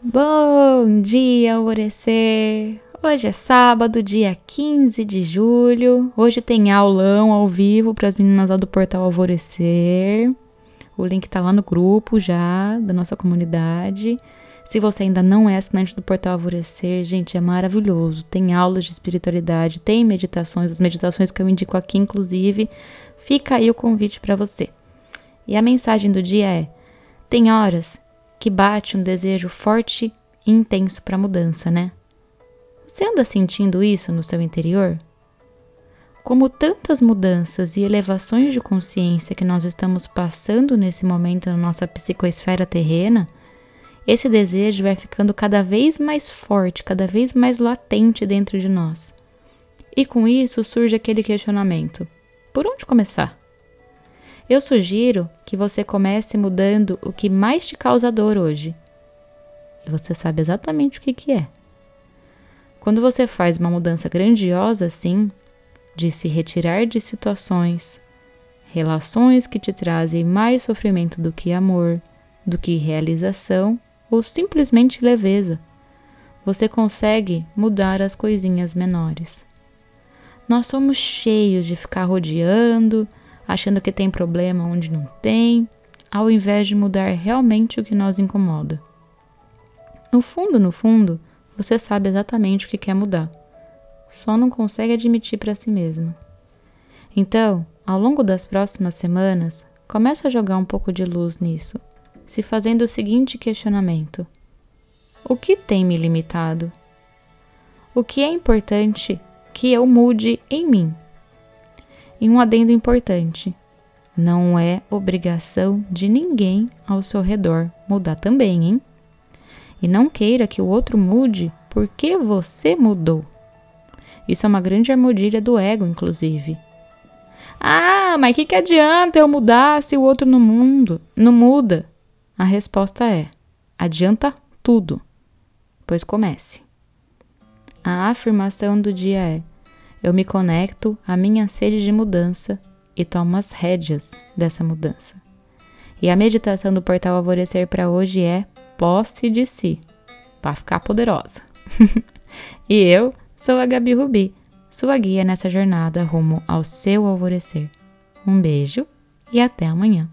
Bom dia, alvorecer! Hoje é sábado, dia 15 de julho. Hoje tem aulão ao vivo para as meninas lá do Portal Alvorecer. O link tá lá no grupo já da nossa comunidade. Se você ainda não é assinante do Portal Alvorecer, gente, é maravilhoso. Tem aulas de espiritualidade, tem meditações, as meditações que eu indico aqui, inclusive. Fica aí o convite para você. E a mensagem do dia é: tem horas que bate um desejo forte e intenso para mudança, né? Você anda sentindo isso no seu interior? Como tantas mudanças e elevações de consciência que nós estamos passando nesse momento na nossa psicoesfera terrena, esse desejo vai ficando cada vez mais forte, cada vez mais latente dentro de nós. E com isso surge aquele questionamento: por onde começar? Eu sugiro que você comece mudando o que mais te causa dor hoje. E você sabe exatamente o que, que é. Quando você faz uma mudança grandiosa assim, de se retirar de situações, relações que te trazem mais sofrimento do que amor, do que realização ou simplesmente leveza, você consegue mudar as coisinhas menores. Nós somos cheios de ficar rodeando, achando que tem problema onde não tem, ao invés de mudar realmente o que nos incomoda. No fundo, no fundo, você sabe exatamente o que quer mudar, só não consegue admitir para si mesmo. Então, ao longo das próximas semanas, comece a jogar um pouco de luz nisso, se fazendo o seguinte questionamento: O que tem me limitado? O que é importante que eu mude em mim? E um adendo importante: não é obrigação de ninguém ao seu redor mudar também, hein? E não queira que o outro mude porque você mudou. Isso é uma grande armadilha do ego, inclusive. Ah, mas que, que adianta eu mudar se o outro no mundo não muda? A resposta é: adianta tudo. Pois comece. A afirmação do dia é: eu me conecto à minha sede de mudança e tomo as rédeas dessa mudança. E a meditação do portal Alvorecer para hoje é posse de si, para ficar poderosa. e eu sou a Gabi Rubi, sua guia nessa jornada rumo ao seu alvorecer. Um beijo e até amanhã.